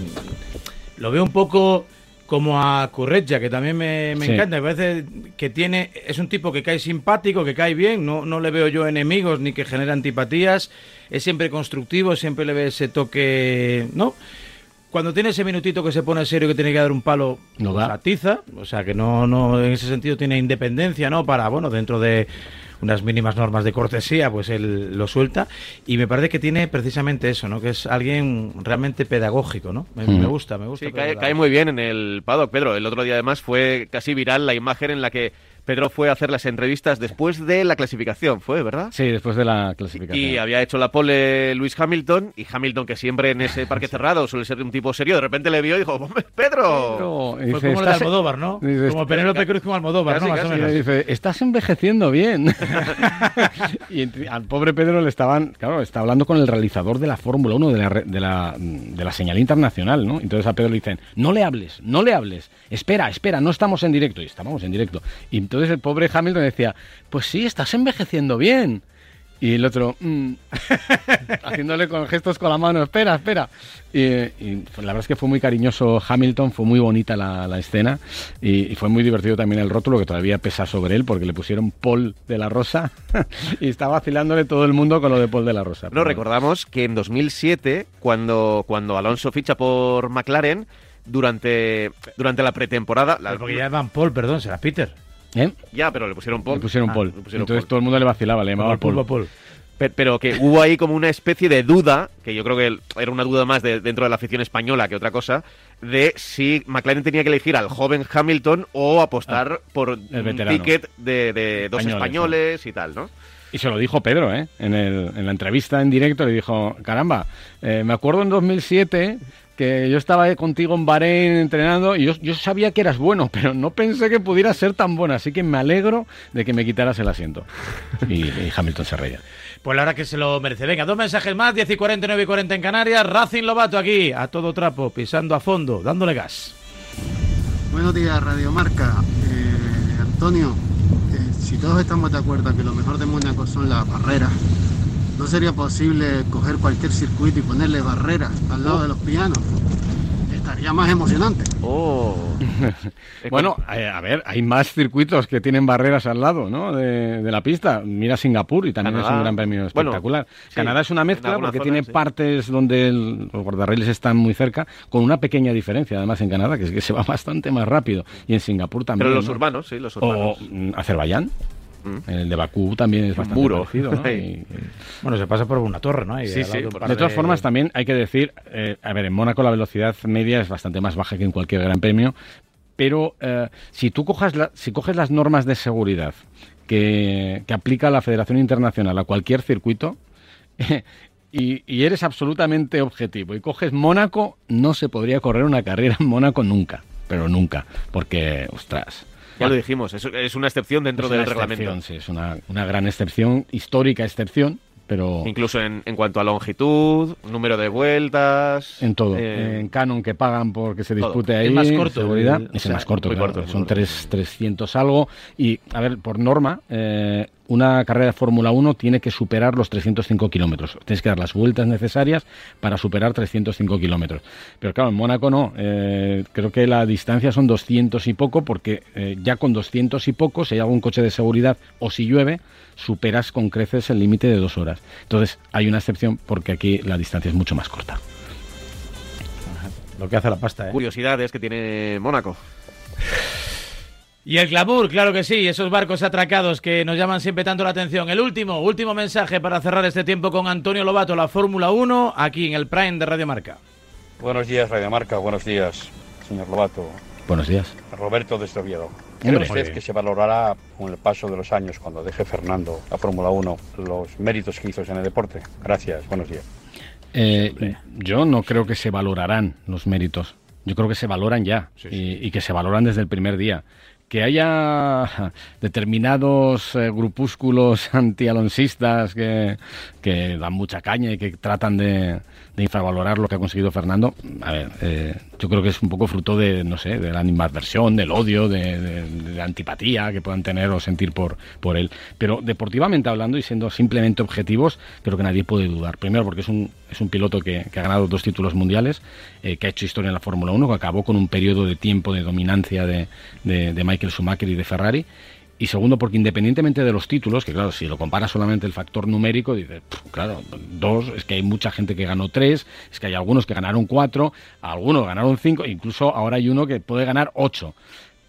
A: lo veo un poco como a Curretja, que también me, me
B: Sí.
A: encanta. Me parece que tiene. Es un tipo que cae simpático, que cae bien. No, no le veo yo enemigos ni que genera antipatías. Es siempre constructivo, siempre le ve ese toque. ¿No? Cuando tiene ese minutito que se pone serio que tiene que dar un palo,
B: No
A: pues
B: da.
A: atiza. O sea que no, no, en ese sentido tiene independencia, ¿no? Para, bueno, dentro de unas mínimas normas de cortesía, pues él lo suelta. Y me parece que tiene precisamente eso, ¿no? Que es alguien realmente pedagógico, ¿no? Me,
B: Mm.
A: me gusta, me gusta.
C: Sí, cae, cae muy bien en el paddock, Pedro. El otro día además fue casi viral la imagen en la que Pedro fue a hacer las entrevistas después de la clasificación, fue, ¿verdad?
B: Sí, después de la clasificación.
C: Y había hecho la pole Luis Hamilton, y Hamilton, que siempre en ese parque *laughs* cerrado suele ser un tipo serio, de repente le vio y dijo, "Hombre, Pedro.
B: Pedro, y
A: Fue
B: dice,
A: como el de
B: "Estás-
A: Almodóvar, ¿no?
B: dice,
A: Como Penélope Cruz como Almodóvar,
C: Casi,
A: ¿no? Más
C: casi.
A: o menos.
B: Y dice, estás envejeciendo bien. *laughs* y al pobre Pedro le estaban, claro, está hablando con el realizador de la Fórmula 1 de la, re- de, la, de la señal internacional, ¿no? Entonces a Pedro le dicen, no le hables, no le hables, espera, espera, no estamos en directo. Y estábamos en directo. Y entonces el pobre Hamilton decía, pues sí, estás envejeciendo bien. Y el otro, "Mm", *laughs* haciéndole con gestos con la mano, espera, espera. Y, y la verdad es que fue muy cariñoso Hamilton, fue muy bonita la, la escena y, y fue muy divertido también el rótulo que todavía pesa sobre él porque le pusieron Paul de la Rosa *laughs* y está vacilándole todo el mundo con lo de Paul de la Rosa.
C: No,
B: Pero
C: recordamos que en 2007, cuando, cuando Alonso ficha por McLaren, durante, durante la pretemporada... la-
A: Porque ya llaman Paul, perdón, será Peter.
B: ¿Eh?
C: ya, pero le pusieron Paul.
B: Le pusieron
C: Ah,
B: Paul.
C: le pusieron
B: Entonces
C: Paul.
B: todo el mundo le vacilaba, le llamaba Paul.
A: Paul.
C: Pe- Pero que hubo ahí como una especie de duda, que yo creo que era una duda más de- dentro de la afición española que otra cosa, de si McLaren tenía que elegir al joven Hamilton o apostar por un
B: Ah,
C: ticket de, de dos
B: Españoles,
C: españoles y tal, ¿no?
B: Y se lo dijo Pedro, ¿eh? En, el- en la entrevista en directo le dijo, caramba, eh, me acuerdo en 2007 que yo estaba contigo en Bahrein entrenando y yo, yo sabía que eras bueno, *laughs* pero no pensé que pudieras ser tan bueno, así que me alegro de que me quitaras el asiento. Y, y Hamilton se reía.
A: Pues la verdad que se lo merece. Venga, dos mensajes más, 10 y 49 y 40 en Canarias. Racing Lobato aquí, a todo trapo, pisando a fondo, dándole gas.
J: Buenos días, Radio Marca. Eh, Antonio, eh, si todos estamos de acuerdo que lo mejor de Mónaco son las barreras, ¿no sería posible coger cualquier circuito y ponerle barreras al lado de los pianos? Estaría más emocionante.
C: Oh. *laughs*
B: Bueno, eh, a ver, hay más circuitos que tienen barreras al lado, ¿no? De, de la pista. Mira Singapur y también es un gran premio
C: Bueno,
B: espectacular.
C: sí,
B: Canadá es una mezcla porque tiene
C: sí.
B: partes donde el- los guardarraíles están muy cerca, con una pequeña diferencia, además en Canadá, que es que se va *laughs* bastante más rápido. Y en Singapur también.
C: Pero los
B: ¿no?
C: urbanos, sí, los
B: O
C: urbanos.
B: mm, Azerbaiyán.
C: Mm.
B: El de Bakú también es bastante
C: muro.
B: parecido, ¿no? *laughs*
C: Ahí.
B: Y- y-
A: Bueno, se pasa por una torre, ¿no?
C: Sí, sí,
A: de
B: todas formas, también hay que decir, eh, a ver, en Mónaco la velocidad media es bastante más baja que en cualquier gran premio, pero eh, si tú cojas la- si coges las normas de seguridad que, que aplica la Federación Internacional a cualquier circuito, *laughs* y, y eres absolutamente objetivo y coges Mónaco, no se podría correr una carrera en Mónaco nunca, pero nunca, porque, ostras.
C: Ya lo dijimos, es, es una excepción dentro
B: es
C: del reglamento.
B: sí, es una, una gran excepción, histórica excepción, pero...
C: Incluso en, en cuanto a longitud, número de vueltas.
B: En todo.
C: eh,
B: en Canon que pagan porque se
C: todo.
B: dispute
A: Es
B: ahí.
A: más corto,
B: Seguridad.
A: el-
B: es el más corto, claro,
C: corto,
B: Son tres- 300 algo. Y, a ver, por norma, eh, una carrera de Fórmula 1 tiene que superar los 305 kilómetros. Tienes que dar las vueltas necesarias para superar 305 kilómetros. Pero claro, en Mónaco no. Eh, creo que la distancia son 200 y poco, porque eh, ya con 200 y poco, si hay algún coche de seguridad o si llueve, superas con creces el límite de dos horas. Entonces, hay una excepción porque aquí la distancia es mucho más corta.
A: Lo que hace la pasta, ¿eh?
C: Curiosidades que tiene Mónaco.
A: Y el glamour, claro que sí, esos barcos atracados que nos llaman siempre tanto la atención. El último, último mensaje para cerrar este tiempo con Antonio Lobato, la Fórmula 1, aquí en el Prime de Radio Marca.
K: Buenos días, Radio Marca. Buenos días, señor Lobato.
B: Buenos días.
K: Roberto de Oviedo. ¿Cree usted que se valorará con el paso de los años, cuando deje Fernando la Fórmula 1, los méritos que hizo en el deporte? Gracias, buenos días.
B: Eh, yo no creo que se valorarán los méritos. Yo creo que se valoran ya y, y que se valoran desde el primer día. Que haya *laughs* determinados eh, grupúsculos *laughs* antialonsistas que, que dan mucha caña y que tratan de, de infravalorar lo que ha conseguido Fernando, a ver, eh, yo creo que es un poco fruto de, no sé, de la animadversión, del odio, de, la antipatía que puedan tener o sentir por, por él. Pero deportivamente hablando y siendo simplemente objetivos, creo que nadie puede dudar. Primero porque es un, es un piloto que, ha ganado dos títulos mundiales, eh, que ha hecho historia en la Fórmula 1, que acabó con un periodo de tiempo de dominancia de- de Michael Schumacher y de Ferrari. Y segundo, porque independientemente de los títulos, que claro, si lo compara solamente el factor numérico, dices, "Pff, claro, dos, es que hay mucha gente que ganó tres, es que hay algunos que ganaron cuatro, algunos ganaron cinco, incluso ahora hay uno que puede ganar ocho.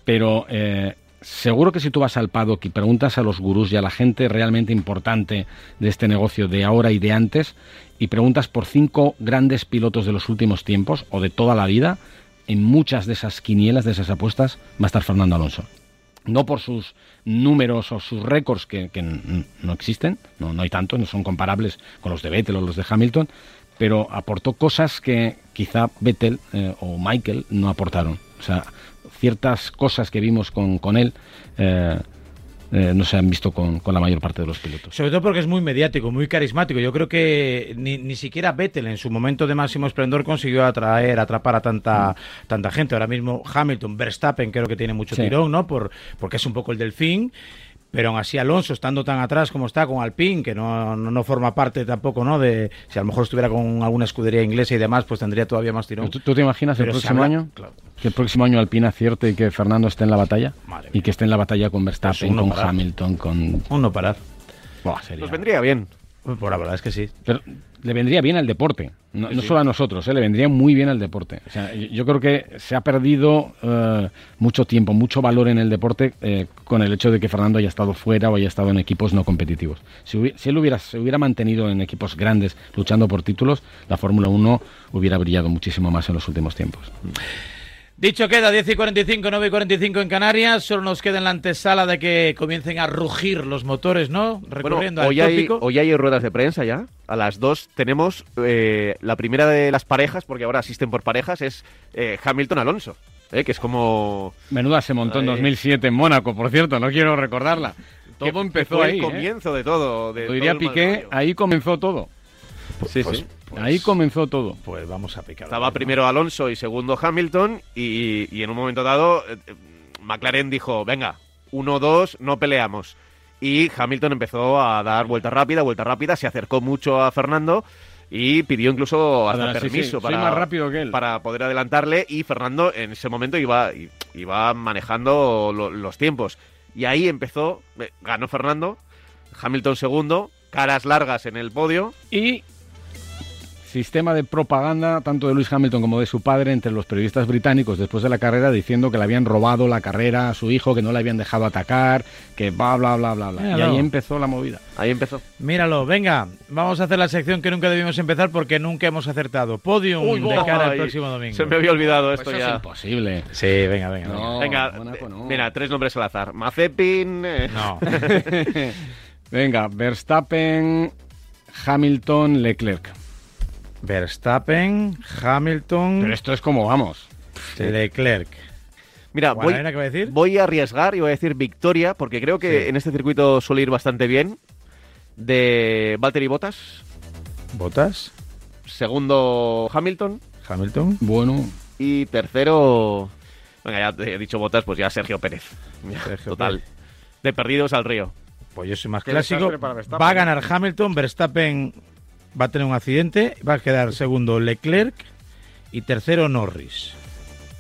B: Pero eh, seguro que si tú vas al paddock y preguntas a los gurús y a la gente realmente importante de este negocio de ahora y de antes, y preguntas por cinco grandes pilotos de los últimos tiempos o de toda la vida, en muchas de esas quinielas, de esas apuestas, va a estar Fernando Alonso. No por sus números o sus récords que, no existen, no, no hay tanto, no son comparables con los de Vettel o los de Hamilton, pero aportó cosas que quizá Vettel eh, o Michael no aportaron. O sea, ciertas cosas que vimos con, con él eh, eh, no se han visto con, con la mayor parte de los pilotos.
A: Sobre todo porque es muy mediático, muy carismático. Yo creo que ni, ni siquiera Vettel en su momento de máximo esplendor consiguió atraer, atrapar a tanta, tanta gente. Ahora mismo Hamilton, Verstappen creo que tiene mucho
B: Sí.
A: tirón, ¿no? Por, porque es un poco el delfín. Pero aún así Alonso, estando tan atrás como está con Alpine, que no, no, no forma parte tampoco, ¿no? De si a lo mejor estuviera con alguna escudería inglesa y demás, pues tendría todavía más tirón.
B: ¿Tú, tú te imaginas el
A: Pero
B: próximo
A: habla-
B: año?
A: Claro.
B: Que el próximo año Alpine acierte y que Fernando esté en la batalla.
A: Madre
B: y que esté en la batalla con Verstappen,
A: uno
B: con
A: parar.
B: Hamilton, con.
A: Un no parar.
B: Buah, sería-
C: Nos vendría bien.
A: Pues la verdad es que sí.
B: Pero le vendría bien al deporte, no,
A: Sí,
B: no
A: sí.
B: solo a nosotros, ¿eh? le vendría muy bien al deporte. O sea, yo, yo creo que se ha perdido eh, mucho tiempo, mucho valor en el deporte eh, con el hecho de que Fernando haya estado fuera o haya estado en equipos no competitivos. Si, hubi- si él hubiera, se hubiera mantenido en equipos grandes luchando por títulos, la Fórmula 1 hubiera brillado muchísimo más en los últimos tiempos.
A: Dicho queda, 10 y 45, 9 y 45 en Canarias. Solo nos queda en la antesala de que comiencen a rugir los motores, ¿no? Recurriendo
C: Bueno, hoy
A: al
C: hay,
A: tópico.
C: hoy hay ruedas de prensa ya. A las dos tenemos eh, la primera de las parejas, porque ahora asisten por parejas, es eh, Hamilton-Alonso. eh, que es como...
B: Menuda se montó en
C: Ahí.
B: 2007 en Mónaco, por cierto, no quiero recordarla. Todo empezó
C: fue
B: ahí.
C: el
B: ¿eh?
C: comienzo de todo. De
B: Lo
C: todo
B: diría Piqué, ahí comenzó todo.
C: Sí, sí.
B: Ahí comenzó todo.
A: Pues vamos a picar.
C: Estaba primero Alonso y segundo Hamilton y, y en un momento dado eh, eh, McLaren dijo, venga, 1-2, no peleamos. Y Hamilton empezó a dar vuelta rápida, vuelta rápida, se acercó mucho a Fernando y pidió incluso hasta
B: sí, sí,
C: permiso para,
B: más rápido que él.
C: para poder adelantarle y Fernando en ese momento iba, iba manejando lo- los tiempos. Y ahí empezó, eh, ganó Fernando, Hamilton segundo, caras largas en el podio.
B: Y sistema de propaganda tanto de Lewis Hamilton como de su padre entre los periodistas británicos después de la carrera diciendo que le habían robado la carrera a su hijo, que no le habían dejado atacar, que bla bla bla bla bla. Y ahí empezó la movida.
C: Ahí empezó.
A: Míralo, venga, vamos a hacer la sección que nunca debimos empezar porque nunca hemos acertado. Podium
C: Uy,
A: de cara al próximo domingo.
C: Se me había olvidado esto
B: Pues eso
C: ya.
B: es imposible.
A: Sí, venga, venga.
B: No,
C: Venga,
B: no.
C: mira, tres nombres al azar. Mazepin. eh,
A: No. *laughs*
B: Venga, Verstappen, Hamilton, Leclerc.
A: Verstappen, Hamilton,
B: Pero esto es como vamos.
A: Leclerc.
C: Mira, voy,
A: ¿hay nada que va a decir?
C: voy a arriesgar y voy a decir victoria, porque creo que
A: Sí.
C: en este circuito suele ir bastante bien. De Valtteri Bottas.
A: Botas,
C: Segundo, Hamilton.
A: Hamilton.
B: Bueno,
C: Y tercero. Venga, ya te he dicho Bottas, pues ya Sergio Pérez.
A: Sergio
C: Total.
A: Pérez.
C: De perdidos al río.
A: Pues yo soy más clásico.
B: desastre para Verstappen.
A: Va a ganar Hamilton, Verstappen va a tener un accidente, va a quedar segundo Leclerc y tercero Norris.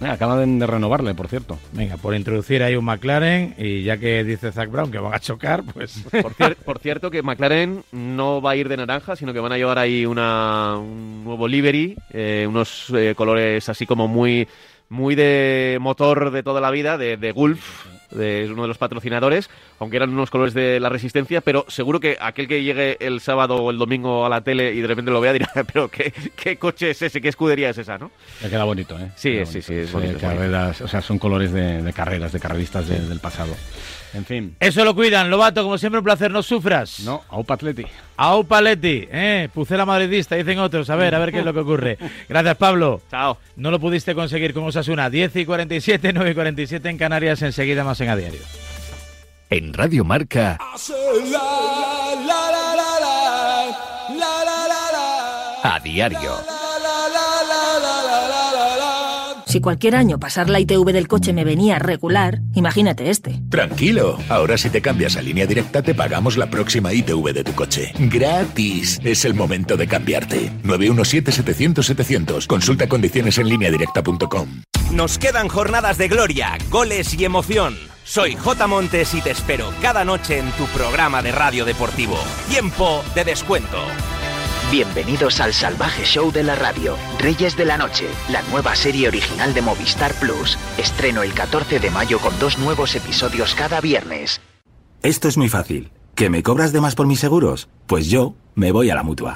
B: eh, acaban de renovarle, por cierto.
A: Venga, por introducir ahí un McLaren y ya que dice Zach Brown que van a chocar, pues *laughs*
C: Por, cier- por cierto, que McLaren no va a ir de naranja, sino que van a llevar ahí una, un nuevo livery, eh, unos eh, colores así como muy, muy de motor de toda la vida, de, de Gulf, de es uno de los patrocinadores, aunque eran unos colores de la resistencia, pero seguro que aquel que llegue el sábado o el domingo a la tele y de repente lo vea dirá, *laughs* pero ¿qué, qué coche es ese? ¿Qué escudería es esa? ¿no?
B: Le queda bonito, ¿eh?
C: Sí, sí, sí, es bonito,
B: carreras, o sea, son colores de, de carreras, de carreristas de- del pasado. En fin.
A: eso lo cuidan. Lobato, como siempre, un placer, no sufras.
B: No, Aupa Atleti.
A: Au Paletti, eh, Pucela madridista, dicen otros. A ver, a ver qué es lo que ocurre. Gracias, Pablo.
C: Chao.
A: No lo pudiste conseguir con Osasuna. 10 y 47, 9 y 47 en Canarias. Enseguida más en A Diario.
L: En Radio Marca, a diario.
M: Si cualquier año pasar la ITV del coche me venía regular, imagínate este.
L: Tranquilo, ahora si te cambias a línea directa te pagamos la próxima ITV de tu coche. Gratis. Es el momento de cambiarte. 917-700-700. Consulta condiciones en lineadirecta.com.
N: Nos quedan jornadas de gloria, goles y emoción. Soy J. Montes y te espero cada noche en tu programa de radio deportivo. Tiempo de descuento.
O: Bienvenidos al salvaje show de la radio, Reyes de la Noche, la nueva serie original de Movistar Plus. Estreno el 14 de mayo con dos nuevos episodios cada viernes.
P: Esto es muy fácil. ¿Que me cobras de más por mis seguros? Pues yo me voy a la mutua.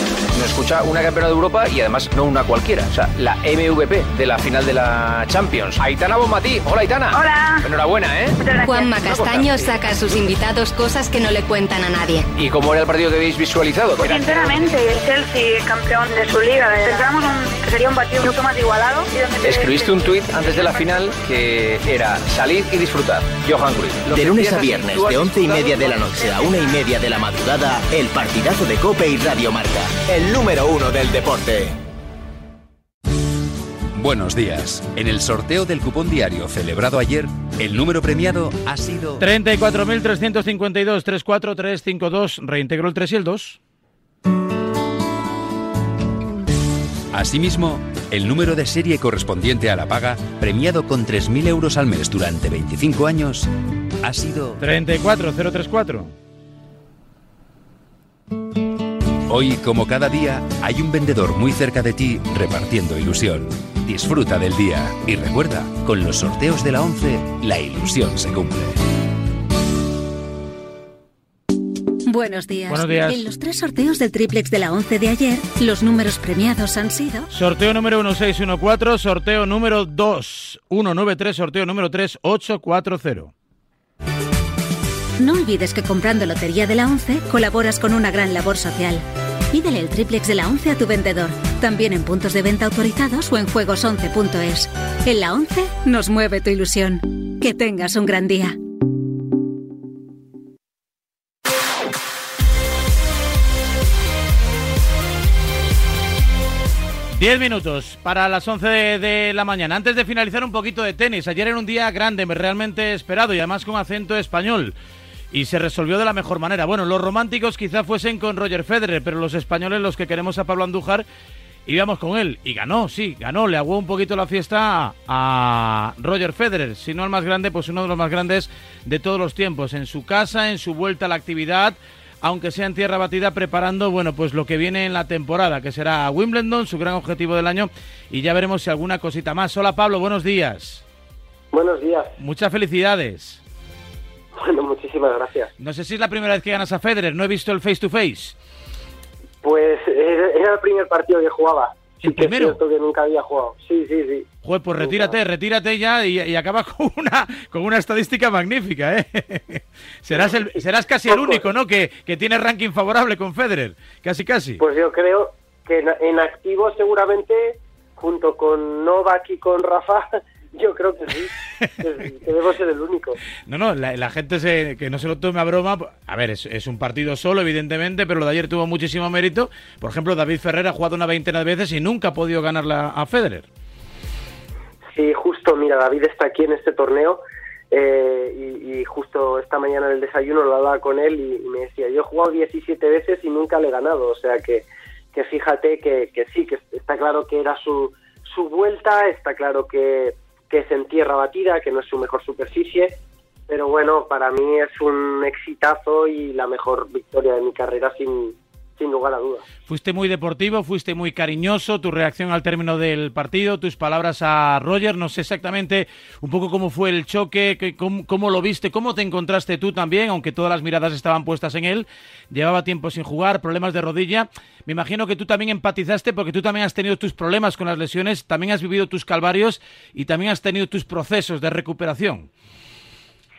Q: Nos escucha una campeona de Europa y además no una cualquiera. O sea, la MVP de la final de la Champions. Aitana Bonmatí. Hola, Aitana.
R: Hola.
Q: Enhorabuena, ¿eh?
R: Juanma Castaño saca a sus invitados cosas que no le cuentan a nadie.
Q: ¿Y cómo era el partido que habéis visualizado?
R: Pues sinceramente, el Chelsea campeón de su liga. Pensábamos un- que sería un partido mucho más igualado.
Q: Escribiste un tuit antes de la final que era salir y disfrutar. Johan Cruyff.
S: De lunes a viernes, de once y media de la noche a una y media de la madrugada, el partidazo de Cope y Radio Marca. El número uno del deporte.
T: Buenos días. En el sorteo del cupón diario celebrado ayer, el número premiado ha sido
A: 34.352, 34352, reintegro el 3 y el 2.
T: Asimismo, el número de serie correspondiente a la paga, premiado con 3.000 euros al mes durante 25 años, ha sido
A: 34034.
T: Hoy, como cada día, hay un vendedor muy cerca de ti repartiendo ilusión. Disfruta del día y recuerda, con los sorteos de la 11, la ilusión se cumple.
U: Buenos días.
A: Buenos días.
U: En los tres sorteos del triplex de la 11 de ayer, los números premiados han sido
A: Sorteo número 1614, sorteo número 2193, sorteo número 3840.
U: No olvides que comprando Lotería de la 11 colaboras con una gran labor social. Pídele el triplex de la 11 a tu vendedor, también en puntos de venta autorizados o en juegos11.es. En la 11 nos mueve tu ilusión. Que tengas un gran día.
A: Diez minutos para las 11 de, la mañana. Antes de finalizar un poquito de tenis. Ayer era un día grande, realmente esperado y además con acento español. Y se resolvió de la mejor manera. Bueno, los románticos quizá fuesen con Roger Federer, pero los españoles, los que queremos a Pablo Andújar, íbamos con él. Y ganó, sí, ganó. Le aguó un poquito la fiesta a Roger Federer. Si no el más grande, pues uno de los más grandes de todos los tiempos. En su casa, en su vuelta a la actividad aunque sea en tierra batida, preparando, bueno, pues lo que viene en la temporada, que será Wimbledon, su gran objetivo del año, y ya veremos si alguna cosita más. Hola Pablo, buenos días.
V: Buenos días.
A: Muchas felicidades.
V: Bueno, muchísimas gracias.
A: No sé si es la primera vez que ganas a Federer, no he visto el face to face.
V: Pues era el primer partido que jugaba. Sí
A: ¿El
V: que es
A: primero?
V: cierto que nunca había jugado. Sí, sí, sí.
A: Joder, pues retírate, retírate ya y, y acabas con una, con una estadística magnífica, ¿eh? *laughs* serás, el, serás casi el único, ¿no? Que, que tiene ranking favorable con Federer. Casi, casi.
V: Pues yo creo que en, en activo seguramente, junto con Novak y con Rafa, yo creo que sí. que, debo ser el único.
A: No, no, la, la gente se, que no se lo tome a broma. A ver, es, es un partido solo, evidentemente, pero lo de ayer tuvo muchísimo mérito. Por ejemplo, David Ferrer ha jugado una veintena de veces y nunca ha podido ganarla a Federer.
V: Sí, justo, mira, David está aquí en este torneo eh, y, y justo esta mañana en el desayuno lo hablaba con él y, y me decía, yo he jugado 17 veces y nunca le he ganado, o sea que, que fíjate que, que sí, que está claro que era su, su vuelta, está claro que, que es en tierra batida, que no es su mejor superficie, pero bueno, para mí es un exitazo y la mejor victoria de mi carrera sin, sin lugar a dudas.
A: Fuiste muy deportivo, fuiste muy cariñoso, tu reacción al término del partido, tus palabras a Roger, no sé exactamente un poco cómo fue el choque, que- cómo, cómo lo viste, cómo te encontraste tú también, aunque todas las miradas estaban puestas en él, llevaba tiempo sin jugar, problemas de rodilla, me imagino que tú también empatizaste porque tú también has tenido tus problemas con las lesiones, también has vivido tus calvarios y también has tenido tus procesos de recuperación.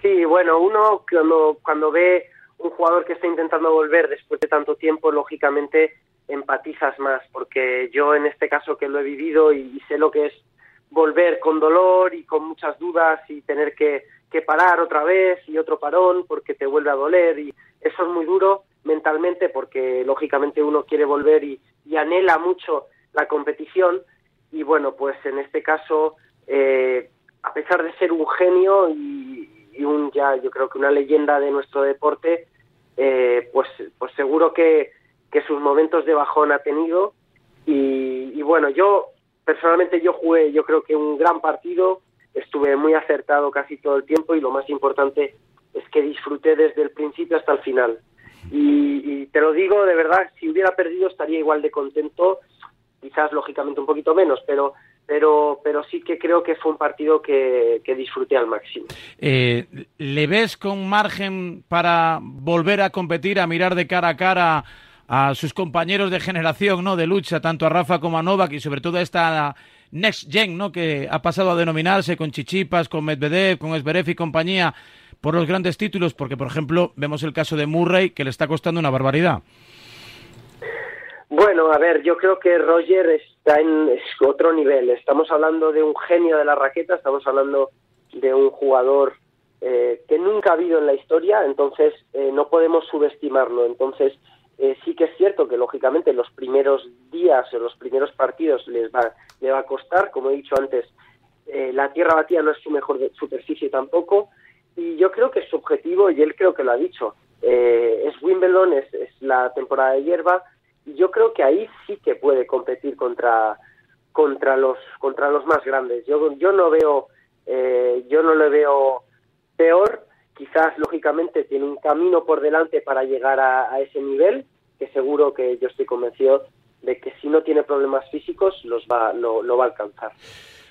V: Sí, bueno, uno cuando, cuando ve un jugador que está intentando volver después de tanto tiempo, lógicamente empatizas más, porque yo en este caso que lo he vivido y, sé lo que es volver con dolor y con muchas dudas y tener que, que parar otra vez y otro parón porque te vuelve a doler y eso es muy duro mentalmente porque lógicamente uno quiere volver y, y anhela mucho la competición y bueno, pues en este caso, eh, a pesar de ser un genio y, y un ya yo creo que una leyenda de nuestro deporte, eh, pues, pues seguro que, sus momentos de bajón ha tenido y, y bueno, yo personalmente yo jugué yo creo que un gran partido, estuve muy acertado casi todo el tiempo y lo más importante es que disfruté desde el principio hasta el final. y, te lo digo de verdad, si hubiera perdido estaría igual de contento, quizás lógicamente un poquito menos, pero pero, pero sí que creo que fue un partido que, que disfruté al máximo.
A: Eh, ¿Le ves con margen para volver a competir, a mirar de cara a cara a sus compañeros de generación, ¿no? De lucha, tanto a Rafa como a Novak y sobre todo a esta Next Gen, ¿no? Que ha pasado a denominarse con Chichipas, con Medvedev, con Esberev y compañía por los grandes títulos, porque por ejemplo vemos el caso de Murray que le está costando una barbaridad.
V: Bueno, a ver, yo creo que Roger está en otro nivel. Estamos hablando de un genio de la raqueta, estamos hablando de un jugador eh, que nunca ha habido en la historia, entonces eh, no podemos subestimarlo. Entonces, eh, sí que es cierto que lógicamente en los primeros días o los primeros partidos les va, le va a costar, como he dicho antes, la tierra batida no es su mejor superficie tampoco, y yo creo que su objetivo, y él creo que lo ha dicho, es Wimbledon, es, es la temporada de hierba, yo creo que ahí sí que puede competir contra contra los contra los más grandes. Yo yo no veo eh, yo no le veo peor. Quizás lógicamente tiene un camino por delante para llegar a, ese nivel que seguro que yo estoy convencido de que si no tiene problemas físicos los va lo, lo va a alcanzar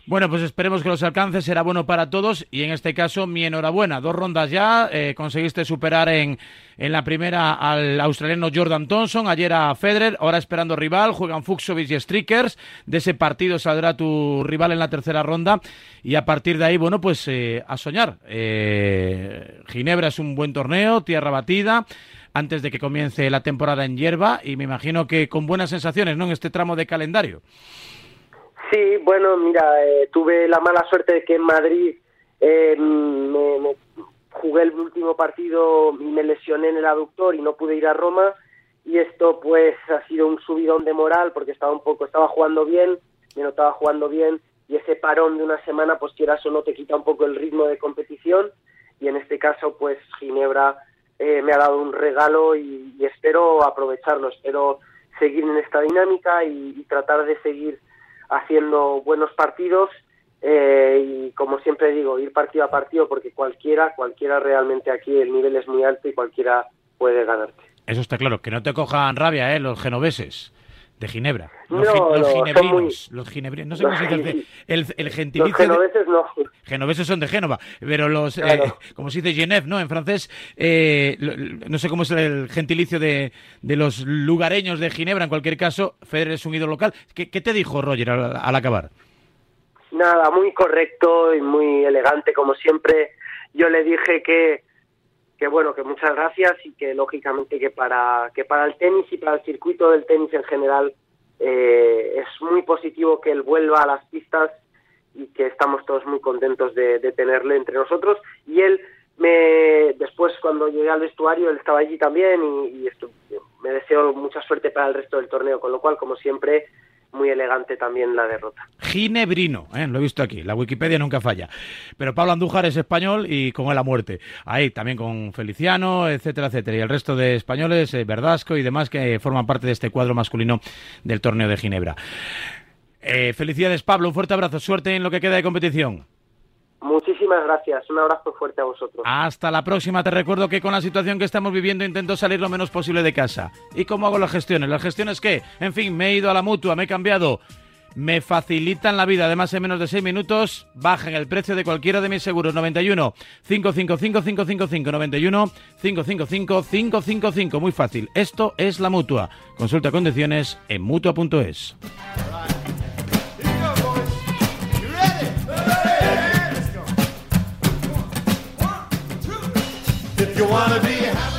A: bueno, pues esperemos que los alcances, será bueno para todos y en este caso mi enhorabuena. Dos rondas ya, eh, conseguiste superar en, en la primera al australiano Jordan Thompson, ayer a Federer, ahora esperando rival, juegan Fuxovic y Strikers, de ese partido saldrá tu rival en la tercera ronda y a partir de ahí, bueno, pues eh, a soñar. Eh, Ginebra es un buen torneo, tierra batida antes de que comience la temporada en hierba y me imagino que con buenas sensaciones, ¿no? En este tramo de calendario.
V: Sí, bueno, mira, eh, tuve la mala suerte de que en Madrid eh, me, jugué el último partido y me lesioné en el aductor y no pude ir a Roma. Y esto pues ha sido un subidón de moral porque estaba un poco, estaba jugando bien, me notaba jugando bien y ese parón de una semana pues quieras o no te quita un poco el ritmo de competición. Y en este caso pues Ginebra eh, me ha dado un regalo y, espero aprovecharlo, espero seguir en esta dinámica y tratar de seguir haciendo buenos partidos eh, y como siempre digo, ir partido a partido porque cualquiera, cualquiera realmente aquí el nivel es muy alto y cualquiera puede ganarte.
A: Eso está claro, que no te cojan rabia, ¿eh? Los genoveses de Ginebra.
V: Los,
A: no, ginebrinos, los ginebrinos, no sé cómo se dice el, *laughs* el, gentilicio.
V: Los genoveses no.
A: Genoveses son de Génova, pero los, eh, *laughs* como se dice Genève, ¿no? En francés, eh, no sé cómo es el gentilicio de, de, los lugareños de Ginebra, en cualquier caso, Federer es un ídolo local. ¿Qué, te dijo Roger al, acabar?
V: Nada, muy correcto y muy elegante, como siempre. Yo le dije que que bueno, que muchas gracias y que lógicamente que para, que para el tenis y para el circuito del tenis en general eh, es muy positivo que él vuelva a las pistas y que estamos todos muy contentos de, tenerle entre nosotros. Y él me después cuando llegué al vestuario él estaba allí también y, esto, me deseo mucha suerte para el resto del torneo, con lo cual como siempre muy elegante también la derrota.
A: Ginebrino, ¿eh? lo he visto aquí, la Wikipedia nunca falla. Pero Pablo Andújar es español y con él a muerte. Ahí también con Feliciano, etcétera, etcétera. Y el resto de españoles, eh, Verdasco y demás que forman parte de este cuadro masculino del torneo de Ginebra. Eh, felicidades Pablo, un fuerte abrazo, suerte en lo que queda de competición.
V: Muchísimas gracias. Un abrazo fuerte a vosotros.
A: Hasta la próxima. Te recuerdo que con la situación que estamos viviendo intento salir lo menos posible de casa. ¿Y cómo hago las gestiones? ¿Las gestiones qué? En fin, me he ido a la mutua, me he cambiado. Me facilitan la vida. Además, en menos de 6 minutos bajan el precio de cualquiera de mis seguros. 91 555 555 91 555 555. Muy fácil. Esto es la mutua. Consulta condiciones en mutua.es.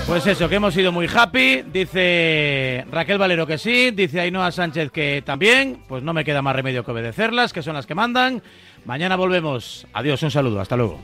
A: Pues eso, que hemos sido muy happy. Dice Raquel Valero que sí, dice Ainhoa Sánchez que también. Pues no me queda más remedio que obedecerlas, que son las que mandan. Mañana volvemos. Adiós, un saludo, hasta luego.